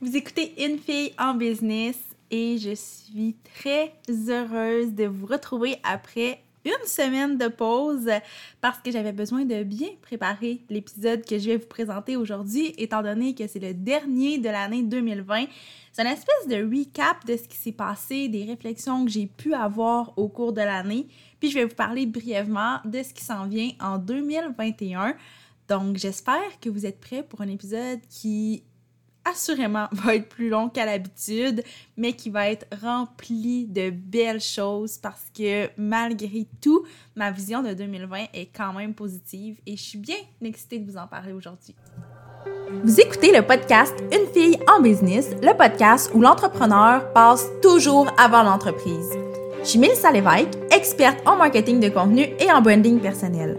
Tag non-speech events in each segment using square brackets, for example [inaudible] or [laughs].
Vous écoutez Une fille en business et je suis très heureuse de vous retrouver après une semaine de pause parce que j'avais besoin de bien préparer l'épisode que je vais vous présenter aujourd'hui étant donné que c'est le dernier de l'année 2020. C'est une espèce de recap de ce qui s'est passé, des réflexions que j'ai pu avoir au cours de l'année. Puis je vais vous parler brièvement de ce qui s'en vient en 2021. Donc j'espère que vous êtes prêts pour un épisode qui assurément [laughs] va être plus long qu'à l'habitude, mais qui va être rempli de belles choses parce que malgré tout, ma vision de 2020 est quand même positive et je suis bien excitée de vous en parler aujourd'hui. Vous écoutez le podcast Une fille en business, le podcast où l'entrepreneur passe toujours avant l'entreprise. Je suis Mélissa Lévesque, experte en marketing de contenu et en branding personnel.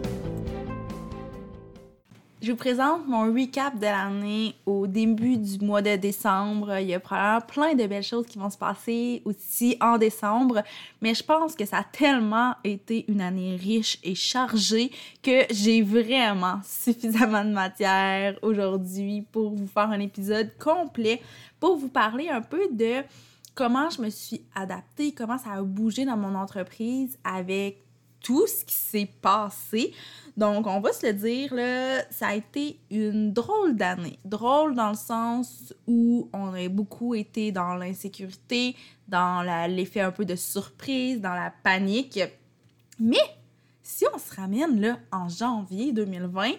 Je vous présente mon recap de l'année au début du mois de décembre. Il y a probablement plein de belles choses qui vont se passer aussi en décembre, mais je pense que ça a tellement été une année riche et chargée que j'ai vraiment [laughs] suffisamment de matière aujourd'hui pour vous faire un épisode complet, pour vous parler un peu de comment je me suis adaptée, comment ça a bougé dans mon entreprise avec tout ce qui s'est passé. Donc, on va se le dire, là, ça a été une drôle d'année. Drôle dans le sens où on a beaucoup été dans l'insécurité, dans l'effet un peu de surprise, dans la panique. Mais si on se ramène en janvier 2020,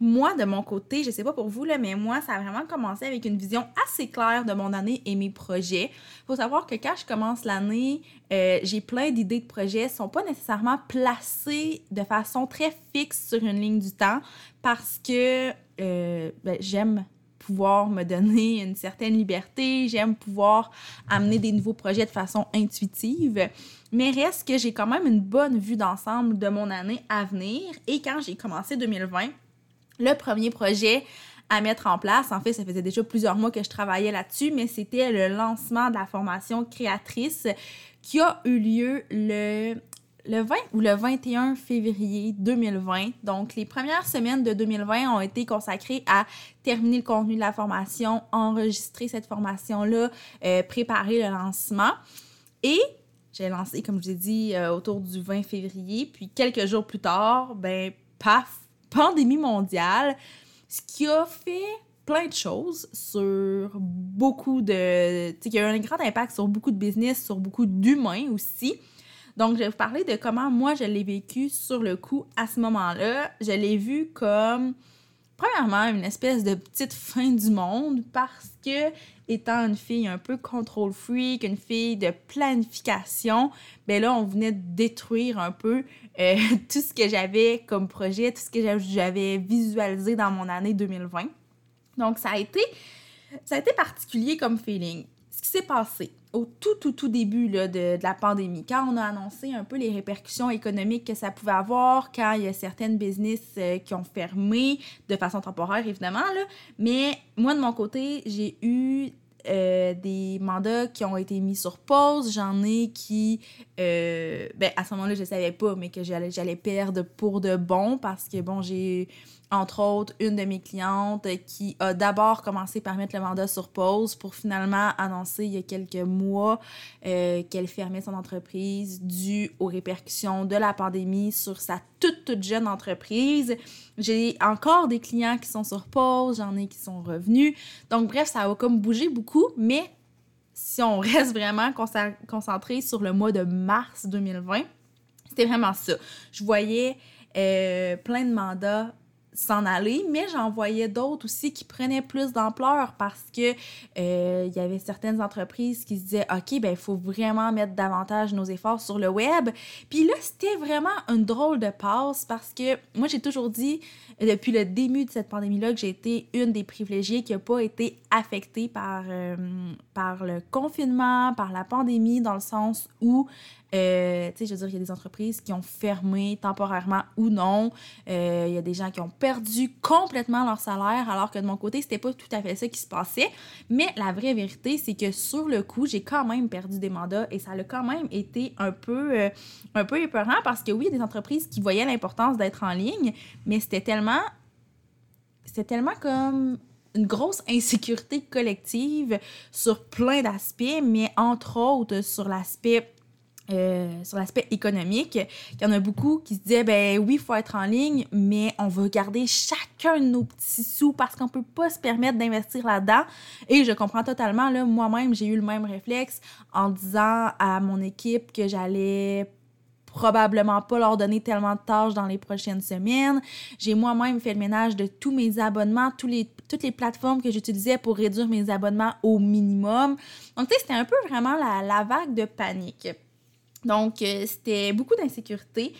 moi, de mon côté, je sais pas pour vous, là, mais moi, ça a vraiment commencé avec une vision assez claire de mon année et mes projets. faut savoir que quand je commence l'année, euh, j'ai plein d'idées de projets, ne sont pas nécessairement placées de façon très fixe sur une ligne du temps parce que euh, ben, j'aime pouvoir me donner une certaine liberté, j'aime pouvoir amener des nouveaux projets de façon intuitive, mais reste que j'ai quand même une bonne vue d'ensemble de mon année à venir et quand j'ai commencé 2020, le premier projet à mettre en place, en fait, ça faisait déjà plusieurs mois que je travaillais là-dessus, mais c'était le lancement de la formation créatrice qui a eu lieu le, le 20 ou le 21 février 2020. Donc, les premières semaines de 2020 ont été consacrées à terminer le contenu de la formation, enregistrer cette formation-là, euh, préparer le lancement. Et j'ai lancé, comme je vous ai dit, euh, autour du 20 février. Puis quelques jours plus tard, ben, paf, pandémie mondiale, ce qui a fait plein de choses sur beaucoup de... Tu sais, a eu un grand impact sur beaucoup de business, sur beaucoup d'humains aussi. Donc, je vais vous parler de comment moi, je l'ai vécu sur le coup à ce moment-là. Je l'ai vu comme, premièrement, une espèce de petite fin du monde parce que, étant une fille un peu control freak, une fille de planification, ben là, on venait de détruire un peu euh, [laughs] tout ce que j'avais comme projet, tout ce que j'avais visualisé dans mon année 2020. Donc, ça a ça a été particulier comme feeling. S'est passé au tout, tout, tout début de, la pandémie, quand on a annoncé un peu les répercussions économiques que ça pouvait avoir, quand il y a certaines business euh, qui ont fermé de façon temporaire, évidemment, là, mais moi, de mon côté, j'ai eu euh, des mandats qui ont été mis sur pause. J'en ai qui, euh, ben, à ce moment-là, je savais pas, mais que j'allais perdre pour de bon parce que, bon, j'ai entre autres, une de mes clientes qui a d'abord commencé par mettre le mandat sur pause pour finalement annoncer il y a quelques mois euh, qu'elle fermait son entreprise dû aux répercussions de la pandémie sur sa toute, toute jeune entreprise. J'ai encore des clients qui sont sur pause, j'en ai qui sont revenus. Donc, bref, ça a comme bougé beaucoup, mais si on [laughs] reste vraiment concentré sur le mois de mars 2020, c'était vraiment ça. Je voyais euh, plein de mandats s'en aller, mais j'en voyais d'autres aussi qui prenaient plus d'ampleur parce que euh, il y avait certaines entreprises qui se disaient OK, ben il faut vraiment mettre davantage nos efforts sur le web. Puis là, c'était vraiment une drôle de passe parce que moi j'ai toujours dit depuis le début de cette pandémie-là que j'ai été une des privilégiées qui n'a pas été affectée par, euh, par le confinement, par la pandémie, dans le sens où Euh, tu sais, je veux dire, il y a des entreprises qui ont fermé temporairement ou non. Euh, il y a des gens qui ont perdu complètement leur salaire, alors que de mon côté, c'était pas tout à fait ça qui se passait. Mais la vraie vérité, c'est que sur le coup, j'ai quand même perdu des mandats et ça a quand même été un peu, euh, un peu épeurant parce que oui, il y a des entreprises qui voyaient l'importance d'être en ligne, mais c'était tellement. C'était tellement comme une grosse insécurité collective sur plein d'aspects, mais entre autres sur l'aspect euh, sur l'aspect économique, il y en a beaucoup qui se disaient ben oui, il faut être en ligne, mais on va garder chacun de nos petits sous parce qu'on peut pas se permettre d'investir là-dedans. Et je comprends totalement, là, moi-même, j'ai eu le même réflexe en disant à mon équipe que j'allais probablement pas leur donner tellement de tâches dans les prochaines semaines. J'ai moi-même fait le ménage de tous mes abonnements, les, toutes les plateformes que j'utilisais pour réduire mes abonnements au minimum. Donc, tu sais, c'était un peu vraiment la vague de panique. Donc, euh, c'était beaucoup d'insécurité.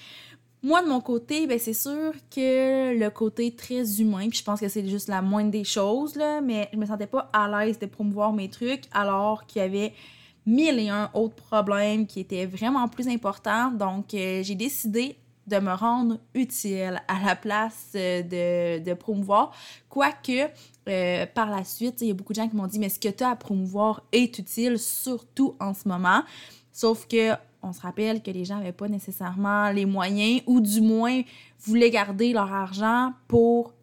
Moi, de mon côté, ben, c'est sûr que le côté très humain, puis je pense que c'est juste la moindre des choses, là, mais je me sentais pas à l'aise de promouvoir mes trucs alors qu'il y avait mille et un autres problèmes qui étaient vraiment plus importants. Donc, euh, j'ai décidé de me rendre utile à la place euh, de, de promouvoir. Quoique, par la suite, il y a beaucoup de gens qui m'ont dit, mais ce que tu as à promouvoir est utile, surtout en ce moment. Sauf que on se rappelle que les gens n'avaient pas nécessairement les moyens ou du moins voulaient garder leur argent pour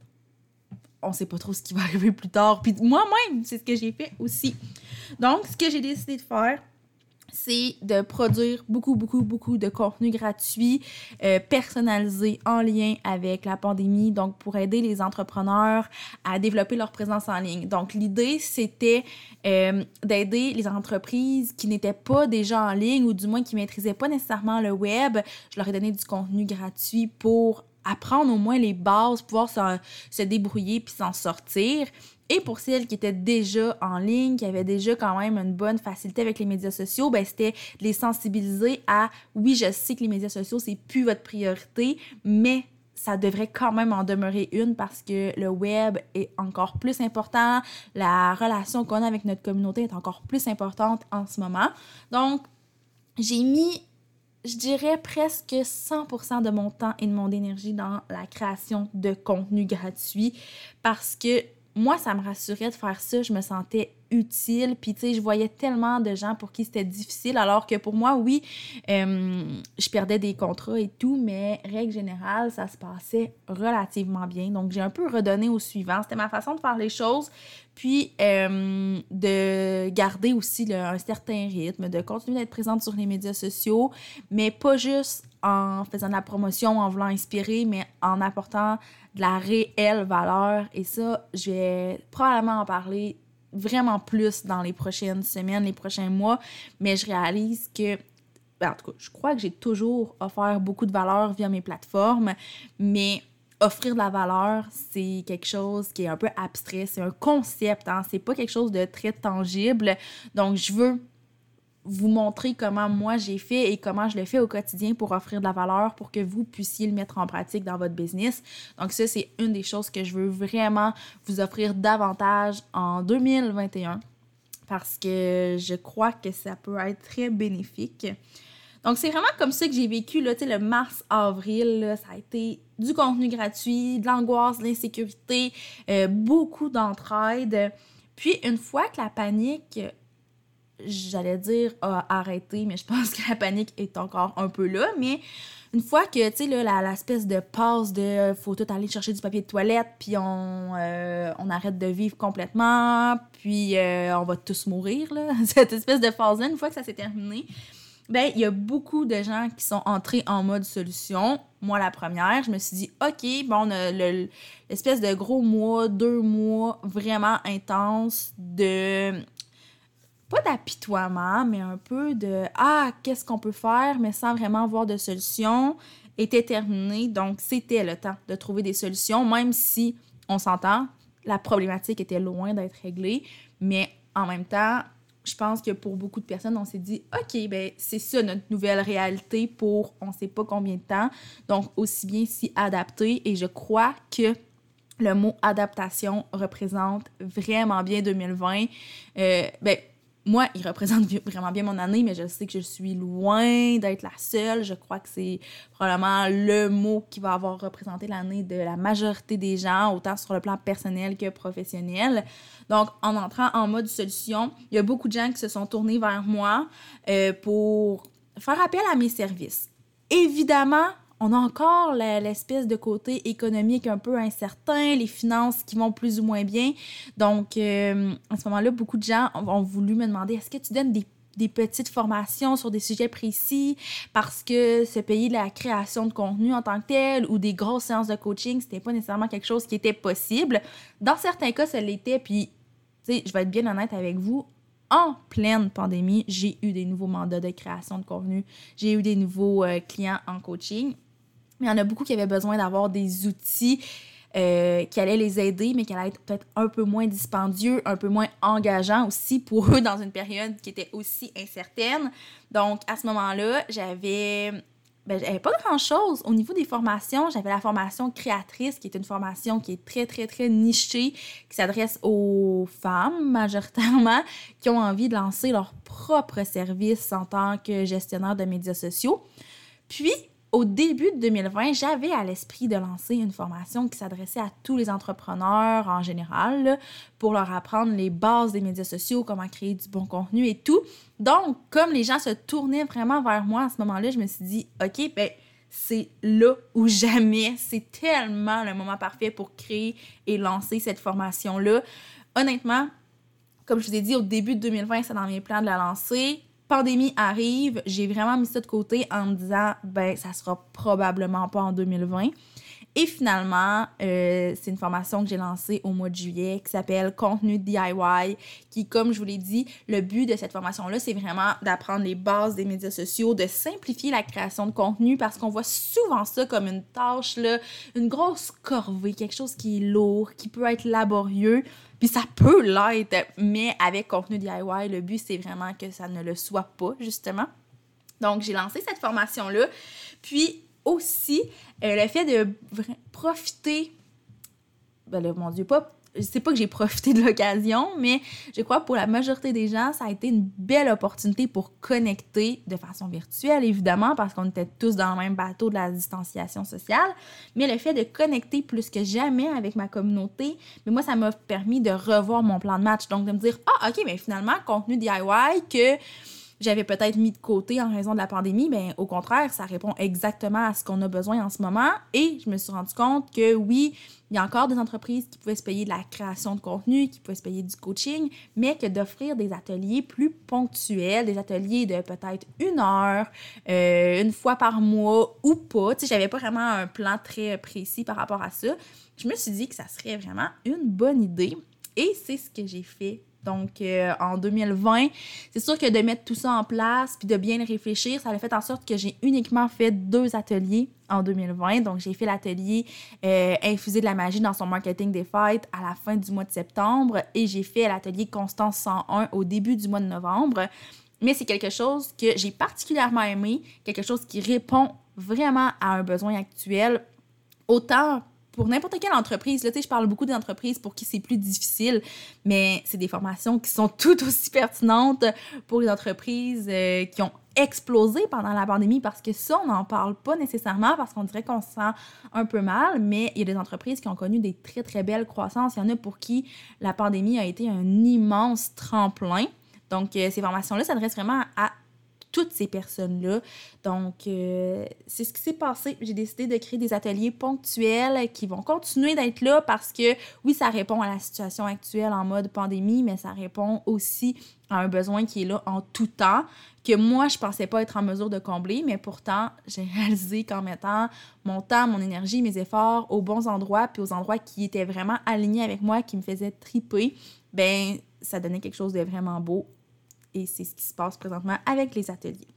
on sait pas trop ce qui va [laughs] arriver plus tard. Puis moi-même, c'est ce que j'ai fait aussi. Donc, ce que j'ai décidé de faire, c'est de produire beaucoup, beaucoup, beaucoup de contenu gratuit, euh, personnalisé en lien avec la pandémie, donc pour aider les entrepreneurs à développer leur présence en ligne. Donc l'idée, c'était euh, d'aider les entreprises qui n'étaient pas déjà en ligne ou du moins qui maîtrisaient pas nécessairement le web. Je leur ai donné du contenu gratuit pour apprendre au moins les bases, pouvoir se, se débrouiller puis s'en sortir. Et pour celles qui étaient déjà en ligne, qui avaient déjà quand même une bonne facilité avec les médias sociaux, ben c'était de les sensibiliser à oui, je sais que les médias sociaux, c'est plus votre priorité, mais ça devrait quand même en demeurer une parce que le web est encore plus important, la relation qu'on a avec notre communauté est encore plus importante en ce moment. Donc, j'ai mis je dirais presque 100% de mon temps et de mon énergie dans la création de contenu gratuit parce que moi, ça me rassurait de faire ça. Je me sentais utile. Puis, tu sais, je voyais tellement de gens pour qui c'était difficile. Alors que pour moi, oui, euh, je perdais des contrats et tout, mais règle générale, ça se passait relativement bien. Donc, j'ai un peu redonné au suivant. C'était ma façon de faire les choses. Puis, euh, de garder aussi un certain rythme, de continuer d'être présente sur les médias sociaux, mais pas juste en faisant de la promotion, en voulant inspirer, mais en apportant de la réelle valeur. Et ça, je vais probablement en parler vraiment plus dans les prochaines semaines, les prochains mois, mais je réalise que ben, en tout cas, je crois que j'ai toujours offert beaucoup de valeur via mes plateformes, mais offrir de la valeur, c'est quelque chose qui est un peu abstrait, c'est un concept, hein? c'est pas quelque chose de très tangible. Donc, je veux vous montrer comment moi j'ai fait et comment je le fais au quotidien pour offrir de la valeur pour que vous puissiez le mettre en pratique dans votre business. Donc ça, c'est une des choses que je veux vraiment vous offrir davantage en 2021 parce que je crois que ça peut être très bénéfique. Donc, c'est vraiment comme ça que j'ai vécu là, le mars-avril. Ça a été du contenu gratuit, de l'angoisse, de l'insécurité, euh, beaucoup d'entraide. Puis, une fois que la panique j'allais dire a arrêté, mais je pense que la panique est encore un peu là. Mais une fois que, tu sais, l'espèce de passe de faut tout aller chercher du papier de toilette, puis on, euh, on arrête de vivre complètement, puis euh, on va tous mourir, là, [laughs] cette espèce de phase-là, une fois que ça s'est terminé, ben il y a beaucoup de gens qui sont entrés en mode solution. Moi, la première, je me suis dit, OK, bon, l'espèce de gros mois, deux mois vraiment intense de pas d'apitoiement, mais un peu de Ah, qu'est-ce qu'on peut faire, mais sans vraiment avoir de solution, était terminé. Donc, c'était le temps de trouver des solutions, même si on s'entend, la problématique était loin d'être réglée. Mais en même temps, je pense que pour beaucoup de personnes, on s'est dit OK, ben c'est ça notre nouvelle réalité pour on sait pas combien de temps. Donc, aussi bien s'y adapter. Et je crois que le mot adaptation représente vraiment bien 2020. Euh, ben, moi, il représente vraiment bien mon année, mais je sais que je suis loin d'être la seule. Je crois que c'est probablement le mot qui va avoir représenté l'année de la majorité des gens, autant sur le plan personnel que professionnel. Donc, en entrant en mode solution, il y a beaucoup de gens qui se sont tournés vers moi euh, pour faire appel à mes services. Évidemment, on a encore l'espèce de côté économique un peu incertain, les finances qui vont plus ou moins bien. Donc, euh, à ce moment-là, beaucoup de gens ont voulu me demander est-ce que tu donnes des, petites formations sur des sujets précis parce que se payer la création de contenu en tant que tel ou des grosses séances de coaching, c'était pas nécessairement quelque chose qui était possible? Dans certains cas, ça l'était, puis, tu sais, je vais être bien honnête avec vous, en pleine pandémie, j'ai eu des nouveaux mandats de création de contenu, j'ai eu des nouveaux euh, clients en coaching. Il y en a beaucoup qui avaient besoin d'avoir des outils euh, qui allaient les aider, mais qui allaient être peut-être un peu moins dispendieux, un peu moins engageants aussi pour eux dans une période qui était aussi incertaine. Donc, à ce moment-là, j'avais ben, j'avais pas grand-chose. Au niveau des formations, j'avais la formation créatrice, qui est une formation qui est très, très, très nichée, qui s'adresse aux femmes majoritairement, [laughs] qui ont envie de lancer leur propre service en tant que gestionnaire de médias sociaux. Puis, au début de 2020, j'avais à l'esprit de lancer une formation qui s'adressait à tous les entrepreneurs en général pour leur apprendre les bases des médias sociaux, comment créer du bon contenu et tout. Donc, comme les gens se tournaient vraiment vers moi à ce moment-là, je me suis dit, OK, ben, c'est là ou jamais. C'est tellement le moment parfait pour créer et lancer cette formation-là. Honnêtement, comme je vous ai dit, au début de 2020, c'est dans mes plans de la lancer pandémie arrive, j'ai vraiment mis ça de côté en me disant, ben, ça sera probablement pas en 2020. Et finalement, euh, c'est une formation que j'ai lancée au mois de juillet qui s'appelle Contenu DIY, qui, comme je vous l'ai dit, le but de cette formation-là, c'est vraiment d'apprendre les bases des médias sociaux, de simplifier la création de contenu parce qu'on voit souvent ça comme une tâche, là, une grosse corvée, quelque chose qui est lourd, qui peut être laborieux. Puis ça peut l'être, mais avec contenu DIY, le but, c'est vraiment que ça ne le soit pas, justement. Donc, j'ai lancé cette formation-là. Puis aussi, euh, le fait de profiter, ben là, mon Dieu, pas je sais pas que j'ai profité de l'occasion, mais je crois que pour la majorité des gens, ça a été une belle opportunité pour connecter de façon virtuelle, évidemment, parce qu'on était tous dans le même bateau de la distanciation sociale. Mais le fait de connecter plus que jamais avec ma communauté, mais moi, ça m'a permis de revoir mon plan de match. Donc, de me dire, ah, OK, mais finalement, contenu DIY que j'avais peut-être mis de côté en raison de la pandémie, mais au contraire, ça répond exactement à ce qu'on a besoin en ce moment. Et je me suis rendu compte que oui, il y a encore des entreprises qui pouvaient se payer de la création de contenu, qui pouvaient se payer du coaching, mais que d'offrir des ateliers plus ponctuels, des ateliers de peut-être une heure, euh, une fois par mois ou pas. Tu sais, j'avais pas vraiment un plan très précis par rapport à ça. Je me suis dit que ça serait vraiment une bonne idée. Et c'est ce que j'ai fait donc, euh, en 2020, c'est sûr que de mettre tout ça en place puis de bien réfléchir, ça a fait en sorte que j'ai uniquement fait deux ateliers en 2020. Donc, j'ai fait l'atelier euh, Infuser de la magie dans son marketing des fêtes à la fin du mois de septembre et j'ai fait l'atelier Constance 101 au début du mois de novembre. Mais c'est quelque chose que j'ai particulièrement aimé, quelque chose qui répond vraiment à un besoin actuel, autant pour n'importe quelle entreprise, là, je parle beaucoup d'entreprises pour qui c'est plus difficile, mais c'est des formations qui sont tout aussi pertinentes pour les entreprises euh, qui ont explosé pendant la pandémie parce que ça, on n'en parle pas nécessairement parce qu'on dirait qu'on se sent un peu mal, mais il y a des entreprises qui ont connu des très, très belles croissances. Il y en a pour qui la pandémie a été un immense tremplin. Donc, euh, ces formations-là s'adressent vraiment à toutes ces personnes-là. Donc, euh, c'est ce qui s'est passé. J'ai décidé de créer des ateliers ponctuels qui vont continuer d'être là parce que, oui, ça répond à la situation actuelle en mode pandémie, mais ça répond aussi à un besoin qui est là en tout temps, que moi, je pensais pas être en mesure de combler, mais pourtant, j'ai [laughs] réalisé qu'en mettant mon temps, mon énergie, mes efforts aux bons endroits, puis aux endroits qui étaient vraiment alignés avec moi, qui me faisaient triper, ben ça donnait quelque chose de vraiment beau et c'est ce qui se passe présentement avec les ateliers.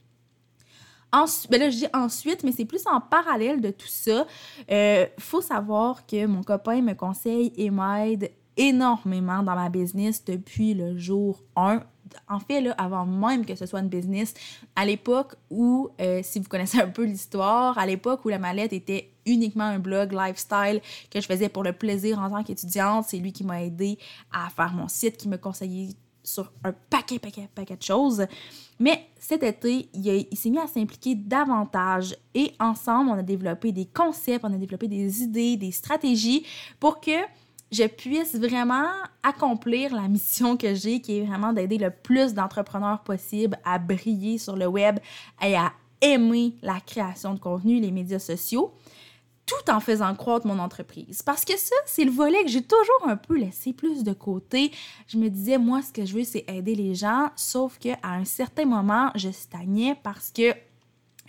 Ensuite, ben là, je dis ensuite, mais c'est plus en parallèle de tout ça. Il euh, faut savoir que mon copain me conseille et m'aide énormément dans ma business depuis le jour 1. En fait, là, avant même que ce soit une business, à l'époque où, euh, si vous connaissez un peu l'histoire, à l'époque où la mallette était uniquement un blog lifestyle que je faisais pour le plaisir en tant qu'étudiante, c'est lui qui m'a aidé à faire mon site, qui me conseillait sur un paquet, paquet, paquet de choses. Mais cet été, il, il s'est mis à s'impliquer davantage et ensemble, on a développé des concepts, on a développé des idées, des stratégies pour que je puisse vraiment accomplir la mission que j'ai, qui est vraiment d'aider le plus d'entrepreneurs possible à briller sur le web et à aimer la création de contenu, les médias sociaux, tout en faisant croître mon entreprise. Parce que ça, c'est le volet que j'ai toujours un peu laissé plus de côté. Je me disais, moi, ce que je veux, c'est aider les gens, sauf qu'à un certain moment, je stagnais parce que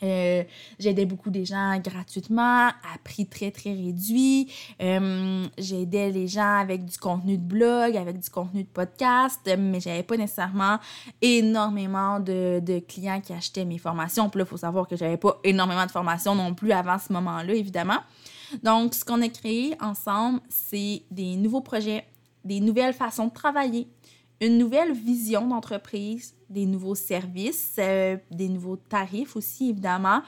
euh, j'aidais beaucoup des gens gratuitement, à prix très, très réduit. Euh, j'aidais les gens avec du contenu de blog, avec du contenu de podcast, mais j'avais pas nécessairement énormément de, clients qui achetaient mes formations. Puis là, il faut savoir que j'avais pas énormément de formations non plus avant ce moment-là, évidemment. Donc, ce qu'on a créé ensemble, c'est des nouveaux projets, des nouvelles façons de travailler, une nouvelle vision d'entreprise, des nouveaux services, euh, des nouveaux tarifs aussi, évidemment,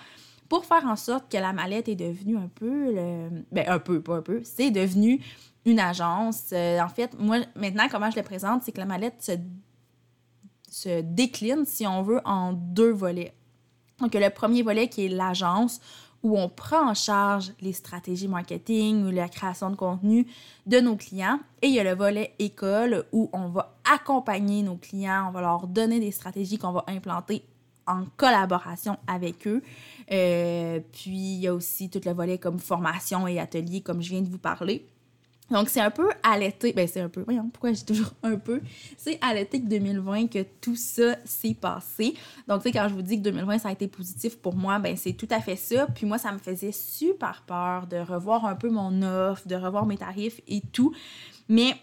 pour faire en sorte que la mallette est devenue un peu, ben un peu, pas un peu, c'est devenu une agence. Euh, en fait, moi, maintenant, comment je le présente, c'est que la mallette se décline, si on veut, en deux volets. Donc, le premier volet qui est l'agence, où on prend en charge les stratégies marketing ou la création de contenu de nos clients. Et il y a le volet école où on va accompagner nos clients, on va leur donner des stratégies qu'on va implanter en collaboration avec eux. Euh, puis il y a aussi tout le volet comme formation et atelier, comme je viens de vous parler. Donc, c'est un peu à l'été, ben c'est un peu, voyons, pourquoi j'ai toujours [laughs] un peu, c'est à l'été 2020 que tout ça s'est passé. Donc, tu sais, quand je vous dis que 2020, ça a été positif pour moi, ben c'est tout à fait ça. Puis moi, ça me faisait super peur de revoir un peu mon offre, de revoir mes tarifs et tout. Mais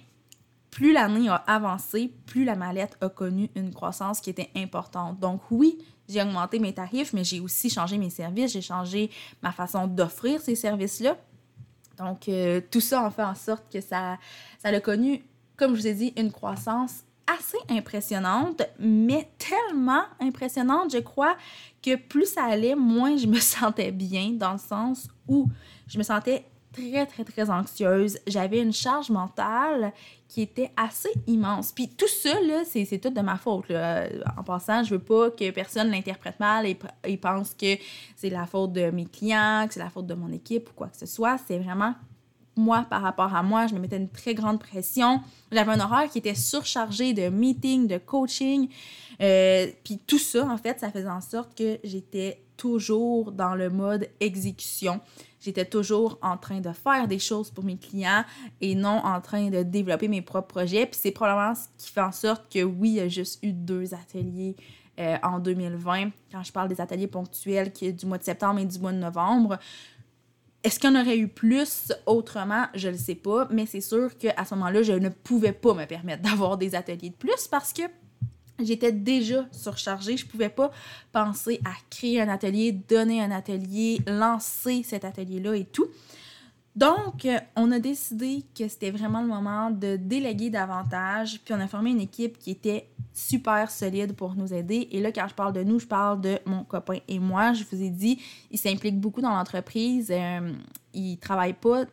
plus l'année a avancé, plus la mallette a connu une croissance qui était importante. Donc, oui, j'ai augmenté mes tarifs, mais j'ai aussi changé mes services, j'ai changé ma façon d'offrir ces services-là. Donc, euh, tout ça en fait en sorte que ça, ça a connu, comme je vous ai dit, une croissance assez impressionnante, mais tellement impressionnante, je crois, que plus ça allait, moins je me [laughs] sentais bien, dans le sens où je me sentais très, très, très anxieuse. J'avais une charge mentale qui était assez immense. Puis tout ça, là, c'est, tout de ma faute. En passant, je veux pas que personne l'interprète mal et, et pense que c'est la faute de mes clients, que c'est la faute de mon équipe ou quoi que ce soit. C'est vraiment moi par rapport à moi. Je me mettais une très grande pression. J'avais un horaire qui était surchargé de meetings, de coaching. Euh, puis tout ça, en fait, ça faisait en sorte que j'étais toujours dans le mode exécution. J'étais toujours en train de faire des choses pour mes clients et non en train de développer mes propres projets. Puis c'est probablement ce qui fait en sorte que oui, il a juste eu deux ateliers euh, en 2020. Quand je parle des ateliers ponctuels qui est du mois de septembre et du mois de novembre, est-ce en aurait eu plus autrement? Je ne le sais pas, mais c'est sûr qu'à ce moment-là, je ne pouvais pas me permettre [laughs] d'avoir des ateliers de plus parce que J'étais déjà surchargée. Je pouvais pas penser à créer un atelier, donner un atelier, lancer cet atelier-là et tout. Donc, on a décidé que c'était vraiment le moment de déléguer davantage, puis on a formé une équipe qui était super solide pour nous aider. Et là, quand je parle de nous, je parle de mon copain et moi. Je vous ai dit, il s'implique beaucoup dans l'entreprise. Euh, il travaille pas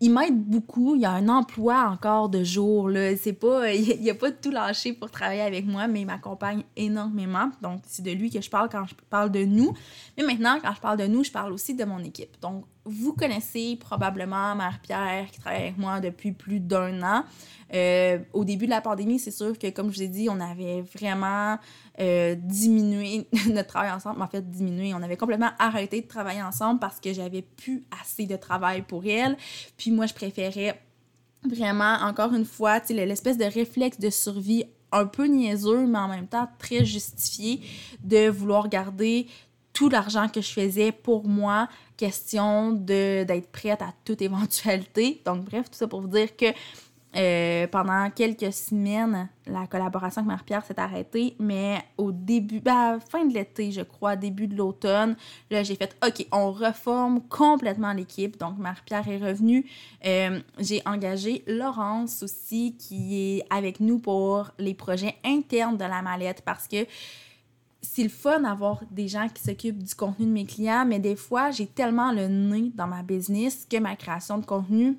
il, m'aide beaucoup. Il y a un emploi encore de jour. Là. C'est pas, [laughs] il a pas tout lâché pour travailler avec moi, mais il m'accompagne énormément. Donc, c'est de lui que je parle quand je parle de nous. Mais maintenant, quand je parle de nous, je parle aussi de mon équipe. Donc, vous connaissez probablement Marie-Pierre qui travaille avec moi depuis plus d'un an. Euh, au début de la pandémie, c'est sûr que, comme je vous ai dit, on avait vraiment euh, diminué [laughs] notre travail ensemble. En fait, diminué. On avait complètement arrêté de travailler ensemble parce que j'avais plus assez de travail pour elle. Puis moi, je préférais vraiment, encore une fois, l'espèce de réflexe de survie un peu niaiseux, mais en même temps très justifié de vouloir garder tout l'argent que je faisais pour moi, question d'être prête à toute éventualité. Donc, bref, tout ça pour vous dire que euh, pendant quelques semaines, la collaboration avec Marie-Pierre s'est arrêtée, mais au début, ben, fin de l'été, je crois, début de l'automne, là, j'ai fait OK, on reforme complètement l'équipe. Donc, Marie-Pierre est revenue. Euh, j'ai engagé Laurence aussi, qui est avec nous pour les projets internes de la mallette parce que c'est le fun d'avoir des gens qui s'occupent du contenu de mes clients, mais des fois, j'ai tellement le nez dans ma business que ma création de contenu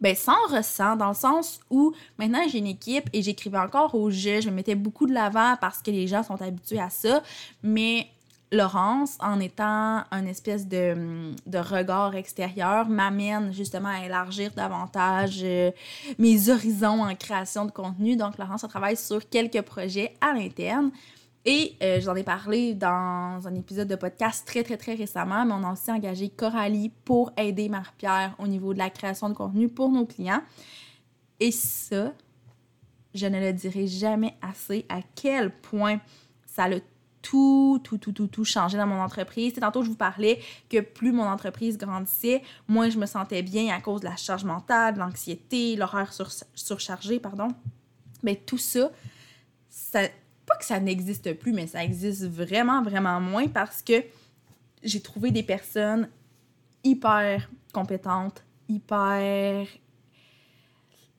ben sans ressent dans le sens où maintenant j'ai une équipe et j'écrivais encore au jeu, je me mettais beaucoup de l'avant parce que les gens sont habitués à ça, mais Laurence, en étant un espèce de, de regard extérieur, m'amène justement à élargir davantage euh, mes horizons en création de contenu. Donc, Laurence, elle travaille sur quelques projets à l'interne. Et euh, j'en ai parlé dans un épisode de podcast très, très, très récemment, mais on a aussi engagé Coralie pour aider Marie-Pierre au niveau de la création de contenu pour nos clients. Et ça, je ne le dirai jamais assez à quel point ça le tout, tout, tout, tout, tout changé dans mon entreprise. C'est tantôt, je vous parlais que plus mon entreprise grandissait, moins je me sentais bien à cause de la charge mentale, de l'anxiété, l'horaire sur, surchargé, pardon. Mais tout ça, ça, pas que ça n'existe plus, mais ça existe vraiment, vraiment moins parce que j'ai trouvé des personnes hyper compétentes, hyper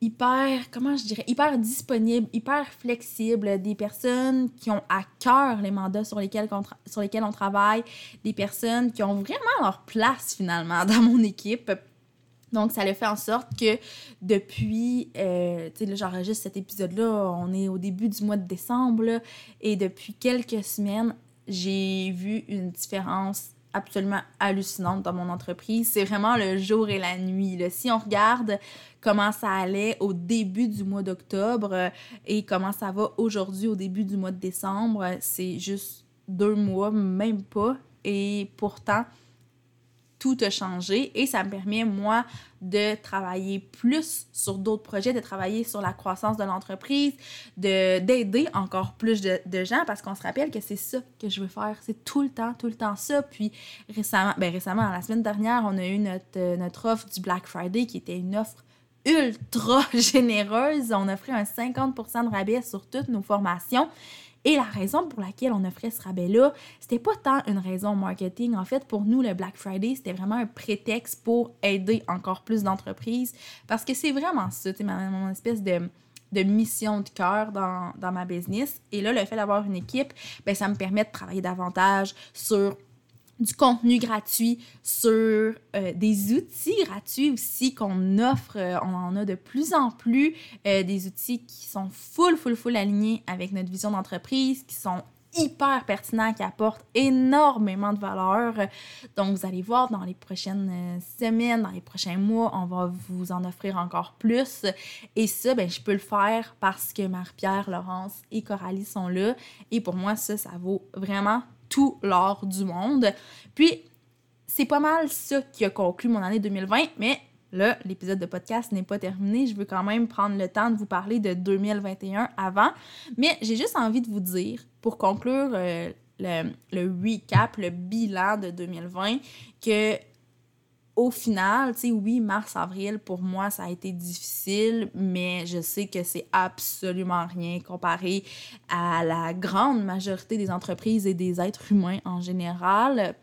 hyper, comment je dirais, hyper disponible, hyper flexible, des personnes qui ont à cœur les mandats sur lesquels, sur lesquels on travaille, des personnes qui ont vraiment leur place finalement [laughs] dans mon équipe. Donc, ça le fait en sorte que depuis, euh, tu sais, j'enregistre cet épisode-là, on est au début du mois de décembre, et depuis quelques semaines, j'ai vu une différence absolument hallucinante dans mon entreprise. C'est vraiment le jour et la nuit. Là. Si on regarde comment ça allait au début du mois d'octobre euh, et comment ça va aujourd'hui au début du mois de décembre, c'est juste deux mois, même pas. Et pourtant, tout a changé et ça me permet, moi, de travailler plus sur d'autres projets, de travailler sur la croissance de l'entreprise, d'aider encore plus de, gens parce qu'on se rappelle que c'est ça que je veux faire. C'est tout le temps, tout le temps ça. Puis récemment, ben la semaine dernière, on a eu notre, notre offre du Black Friday qui était une offre ultra [laughs] généreuse. On offrait un 50% de rabais sur toutes nos formations. Et la raison pour laquelle on offrait ce rabais-là, c'était pas tant une raison marketing. En fait, pour nous, le Black Friday, c'était vraiment un prétexte pour aider encore plus d'entreprises. Parce que c'est vraiment ça, tu ma, mon espèce de, de mission de cœur dans, dans, ma business. Et là, le fait d'avoir une équipe, ben, ça me permet de travailler davantage sur du contenu gratuit, sur euh, des outils gratuits aussi qu'on offre. Euh, on en a de plus en plus euh, des outils qui sont full, full, full alignés avec notre vision d'entreprise, qui sont hyper pertinents, qui apportent énormément de valeur. Donc, vous allez voir dans les prochaines semaines, dans les prochains mois, on va vous en offrir encore plus. Et ça, ben, je peux le faire parce que Marie-Pierre, Laurence et Coralie sont là. Et pour moi, ça, ça vaut vraiment tout l'or du monde. Puis, c'est pas mal ça qui a conclu mon année 2020, mais là, l'épisode de podcast n'est pas terminé. Je veux quand même prendre le temps de vous parler de 2021 avant. Mais j'ai juste envie de vous dire, pour conclure euh, le, le recap, le bilan de 2020, que au final, tu sais, oui, mars-avril, pour moi, ça a été difficile, mais je sais que c'est absolument rien comparé à la grande majorité des entreprises et des êtres humains en général.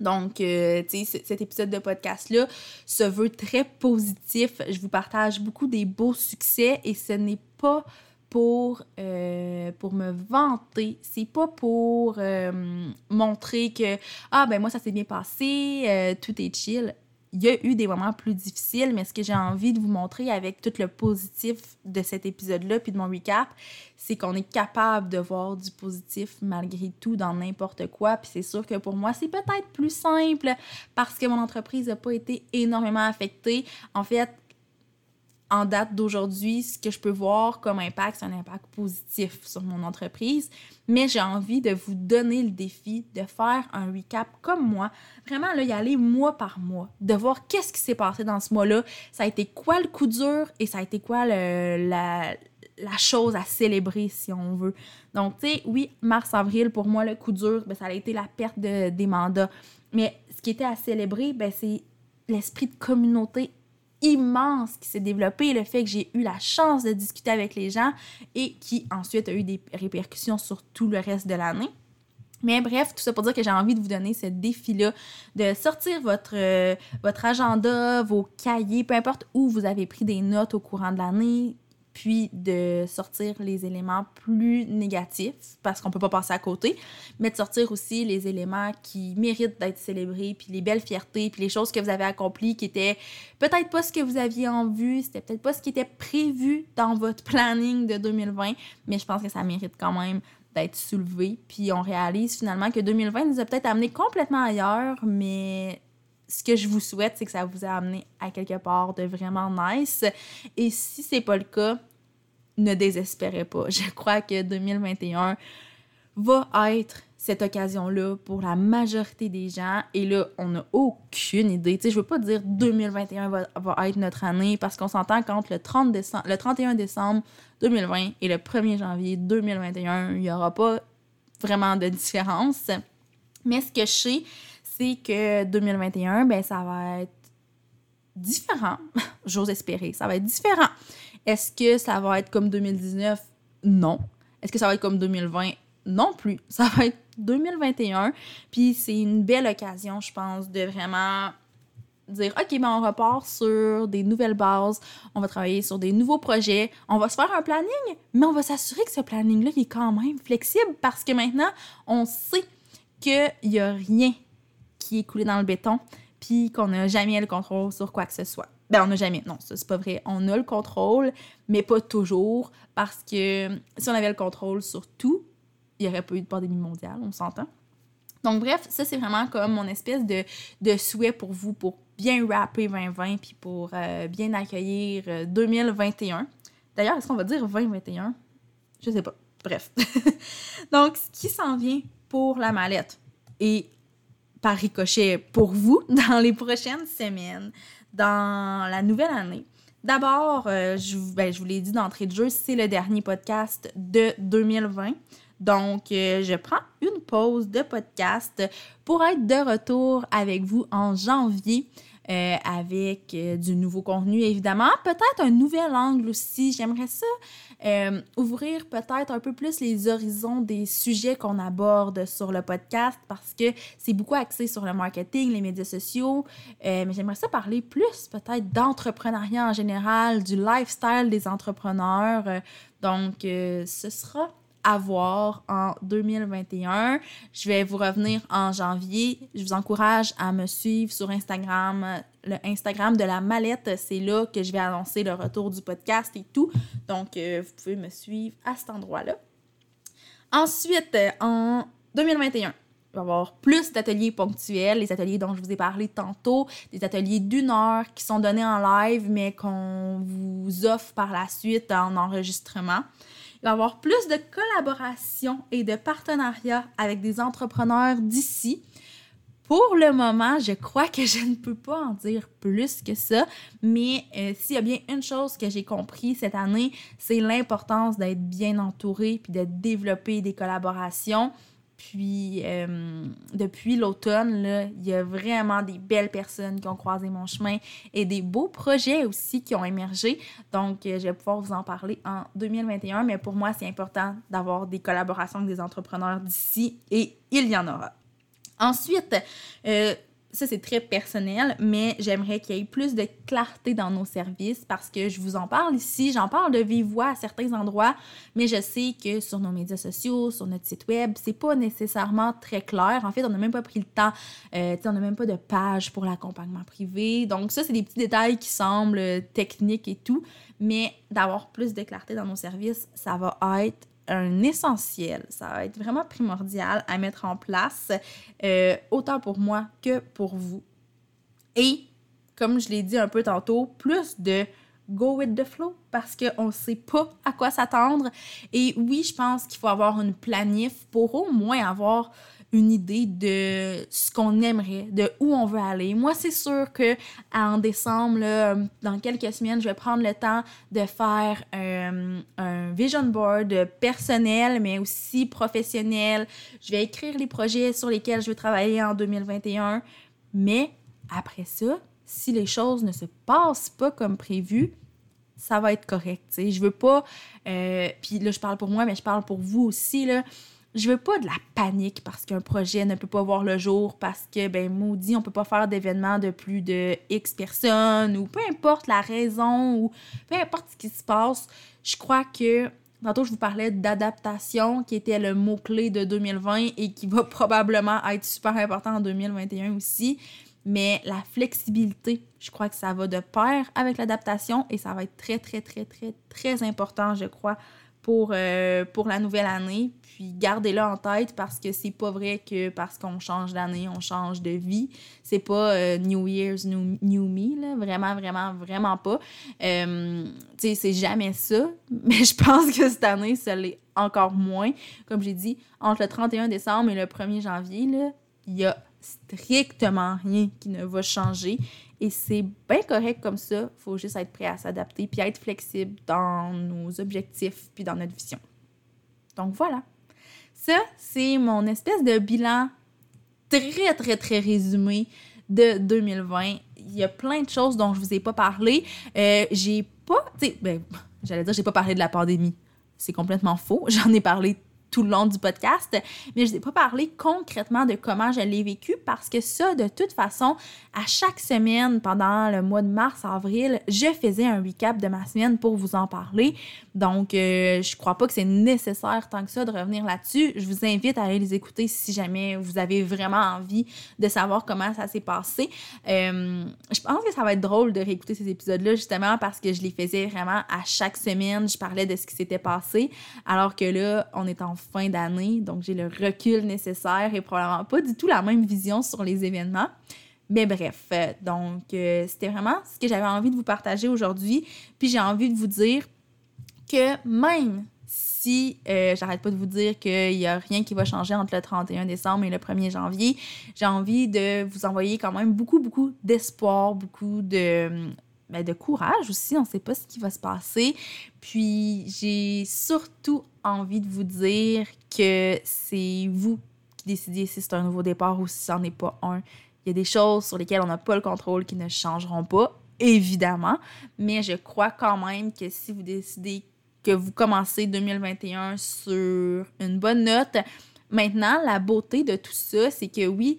Donc, euh, tu sais, cet épisode de podcast-là se veut très positif. Je vous partage beaucoup des beaux succès et ce n'est pas pour, euh, pour me vanter, c'est pas pour euh, montrer que, ah ben moi ça s'est bien passé, tout est chill il y a eu des moments plus difficiles, mais ce que j'ai envie de vous montrer avec tout le positif de cet épisode-là, puis de mon recap, c'est qu'on est capable de voir du positif malgré tout dans n'importe quoi. Puis c'est sûr que pour moi, c'est peut-être plus simple parce que mon entreprise n'a pas été énormément affectée. En fait, en date d'aujourd'hui, ce que je peux voir comme impact, c'est un impact positif sur mon entreprise. Mais j'ai envie de vous donner le défi de faire un recap comme moi. Vraiment, là, y aller mois par mois, de voir qu'est-ce qui s'est passé dans ce mois-là. Ça a été quoi le coup dur et ça a été quoi le, la, chose à célébrer, si on veut. Donc, tu sais, oui, mars-avril, pour moi, le coup dur, ben, ça a été la perte de, des mandats. Mais ce qui était à célébrer, ben, c'est l'esprit de communauté immense qui s'est développé, le fait que j'ai eu la chance de discuter avec les gens et qui ensuite a eu des répercussions sur tout le reste de l'année. Mais bref, tout ça pour dire que j'ai envie de vous donner ce défi-là, de sortir votre, euh, votre agenda, vos cahiers, peu importe où vous avez pris des notes au courant de l'année, puis de sortir les éléments plus négatifs, parce qu'on peut pas passer à côté, mais de sortir aussi les éléments qui méritent d'être célébrés, puis les belles fiertés, puis les choses que vous avez accomplies qui étaient peut-être pas ce que vous aviez en vue, c'était peut-être pas ce qui était prévu dans votre planning de 2020, mais je pense que ça mérite quand même d'être soulevé. Puis on réalise finalement que 2020 nous a peut-être amené complètement ailleurs, mais ce que je vous souhaite, c'est que ça vous a amené à quelque part de vraiment nice. Et si c'est pas le cas, ne désespérez pas. Je crois que 2021 va être cette occasion-là pour la majorité des gens. Et là, on n'a aucune idée. Tu sais, je veux pas dire 2021 va, va être notre année parce qu'on s'entend qu'entre le, 30 décembre, le 31 décembre 2020 et le 1er janvier 2021, il n'y aura pas vraiment de différence. Mais ce que je sais, que 2021, ben, ça va être différent. [laughs] J'ose espérer. Ça va être différent. Est-ce que ça va être comme 2019? Non. Est-ce que ça va être comme 2020? Non plus. [laughs] Ça va être 2021. Puis c'est une belle occasion, je pense, de vraiment dire OK, ben on repart sur des nouvelles bases, on va travailler sur des nouveaux projets, on va se faire un planning, mais on va s'assurer que ce planning-là est quand même flexible parce que maintenant, on sait qu'il n'y a rien qui est coulé dans le béton, puis qu'on n'a jamais le contrôle sur quoi que ce soit. Ben, on n'a jamais. Non, ça, c'est pas vrai. On a le contrôle, mais pas toujours, parce que si on avait le contrôle sur tout, il n'y aurait pas eu de pandémie mondiale, on s'entend. Donc, bref, ça, c'est vraiment comme mon espèce de, de souhait pour vous, pour bien rapper 2020, puis pour euh, bien accueillir 2021. Euh, D'ailleurs, est-ce qu'on va dire 2021? Je sais pas. Bref. [laughs] Donc, ce qui s'en vient pour la mallette et par ricochet pour vous [laughs] dans les prochaines semaines, dans la nouvelle année. D'abord, euh, je, ben, je vous l'ai dit d'entrée de jeu, c'est le dernier podcast de 2020. Donc, euh, je prends une pause de podcast pour être de retour avec vous en janvier. Euh, avec euh, du nouveau contenu, évidemment. Peut-être un nouvel angle aussi. J'aimerais ça ouvrir peut-être un peu plus les horizons des sujets qu'on aborde sur le podcast parce que c'est beaucoup axé sur le marketing, les médias sociaux. mais j'aimerais ça parler plus peut-être d'entrepreneuriat en général, du lifestyle des entrepreneurs. donc, ce sera à voir en 2021. Je vais vous revenir en janvier. Je vous encourage à me suivre sur Instagram, le Instagram de la mallette. C'est là que je vais annoncer le retour du podcast et tout. Donc, euh, vous pouvez me suivre à cet endroit-là. Ensuite, en 2021, il va y avoir plus d'ateliers ponctuels, les ateliers dont je vous ai parlé tantôt, des ateliers d'une heure qui sont donnés en live, mais qu'on vous offre par la suite en enregistrement. Il avoir plus de collaboration et de partenariat avec des entrepreneurs d'ici. Pour le moment, je crois que je ne peux pas en dire plus que ça, mais euh, s'il y a bien une chose que j'ai compris cette année, c'est l'importance d'être bien entouré puis de développer des collaborations. Puis, euh, depuis l'automne, il y a vraiment des belles personnes qui ont croisé mon chemin et des beaux projets aussi qui ont émergé. Donc, euh, je vais pouvoir vous en parler en 2021. Mais pour moi, c'est important d'avoir des collaborations avec des entrepreneurs d'ici et il y en aura. Ensuite, euh, ça c'est très personnel, mais j'aimerais qu'il y ait plus de clarté dans nos services parce que je vous en parle ici, j'en parle de vive voix à certains endroits, mais je sais que sur nos médias sociaux, sur notre site web, c'est pas nécessairement très clair. En fait, on n'a même pas pris le temps, euh, on n'a même pas de page pour l'accompagnement privé. Donc ça, c'est des petits détails qui semblent techniques et tout, mais d'avoir plus de clarté dans nos services, ça va être essentiel, ça va être vraiment primordial à mettre en place, euh, autant pour moi que pour vous. Et, comme je l'ai dit un peu tantôt, plus de go with the flow parce qu'on ne sait pas à quoi s'attendre. Et oui, je pense qu'il faut avoir une planif pour au moins avoir une idée de ce qu'on aimerait, de où on veut aller. Moi, c'est sûr que en décembre, dans quelques semaines, je vais prendre le temps de faire euh, un vision board personnel, mais aussi professionnel. Je vais écrire les projets sur lesquels je veux travailler en 2021. Mais après ça, si les choses ne se passent pas comme prévu, ça va être correct. Je Je veux pas. Euh, puis là, je parle pour moi, mais je parle pour vous aussi. Là je veux pas de la panique parce qu'un projet ne peut pas voir le jour parce que, ben, maudit, on peut pas faire d'événements de plus de X personnes ou peu importe la raison ou peu importe ce qui se passe. Je crois que Tantôt, je vous parlais d'adaptation, qui était le mot-clé de 2020 et qui va [laughs] probablement être super important en 2021 aussi. Mais la flexibilité, je crois que ça va de pair avec l'adaptation et ça va être très, très, très, très, très important, je crois, pour, euh, pour la nouvelle année. Puis gardez-le en tête parce que c'est pas vrai que parce qu'on change d'année, on change de vie. C'est pas euh, New Year's, New, new Me, là. Vraiment, vraiment, vraiment pas. Euh, tu sais, c'est jamais ça. [laughs] Mais je pense que cette année, ça l'est encore moins. Comme j'ai dit, entre le 31 décembre et le 1er janvier, il y a strictement rien qui ne va changer. Et c'est bien correct comme ça. Il faut juste être prêt à s'adapter puis être flexible dans nos objectifs puis dans notre vision. Donc voilà. Ça, c'est mon espèce de bilan très, très, très résumé de 2020. Il y a plein de choses dont je vous ai pas parlé. Euh, j'ai pas, tu sais, ben, j'allais dire, j'ai pas parlé de la pandémie. C'est complètement faux. [laughs] J'en ai parlé tout le long du podcast, mais je n'ai pas parlé concrètement de comment je l'ai vécu parce que ça, de toute façon, à chaque semaine pendant le mois de mars, avril, je faisais un recap de ma semaine pour vous en parler. Donc, euh, je crois pas que c'est nécessaire tant que ça de revenir là-dessus. Je vous invite à aller les écouter si jamais vous avez vraiment envie de savoir comment ça s'est passé. Euh, je pense que ça va être drôle de réécouter ces épisodes-là justement parce que je les faisais vraiment à chaque semaine. Je parlais de ce qui s'était passé alors que là, on est en fin d'année, donc j'ai le recul nécessaire et probablement pas du tout la même vision sur les événements. Mais bref, euh, donc euh, c'était vraiment ce que j'avais envie de vous partager aujourd'hui. Puis j'ai envie de vous dire que même si euh, j'arrête pas de vous dire qu'il n'y a rien qui va changer entre le 31 décembre et le 1er janvier, j'ai envie de vous envoyer quand même beaucoup, beaucoup d'espoir, beaucoup de, ben, de courage aussi. On ne sait pas ce qui va se passer. Puis j'ai surtout envie de vous dire que c'est vous qui décidez si c'est un nouveau départ ou si ce n'en est pas un. Il y a des choses sur lesquelles on n'a pas le contrôle qui ne changeront pas, évidemment. Mais je crois quand même que si vous décidez que vous commencez 2021 sur une bonne note, maintenant, la beauté de tout ça, c'est que oui,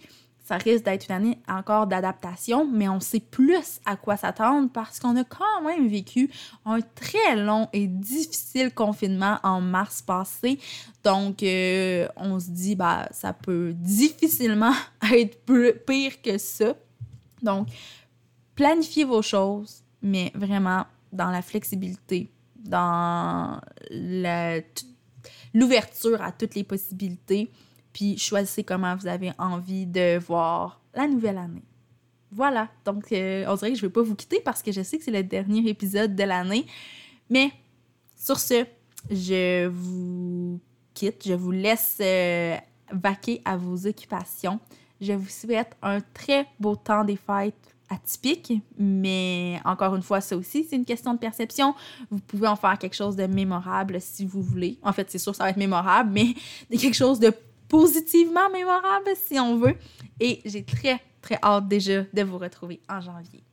ça risque d'être une année encore d'adaptation, mais on sait plus à quoi s'attendre parce qu'on a quand même vécu un très long et difficile confinement en mars passé. Donc, euh, on se dit, bah, ça peut difficilement [laughs] être pire que ça. Donc, planifiez vos choses, mais vraiment dans la flexibilité, dans l'ouverture à toutes les possibilités puis choisissez comment vous avez envie de voir la nouvelle année. Voilà, donc euh, on dirait que je ne vais pas vous quitter parce que je sais que c'est le dernier épisode de l'année. Mais sur ce, je vous quitte, je vous laisse euh, vaquer à vos occupations. Je vous souhaite un très beau temps des fêtes atypique, mais encore une fois, ça aussi, c'est une question de perception. Vous pouvez en faire quelque chose de mémorable si vous voulez. En fait, c'est sûr ça va être mémorable, mais [laughs] quelque chose de positivement mémorable si on veut. Et j'ai très, très hâte déjà de vous retrouver en janvier.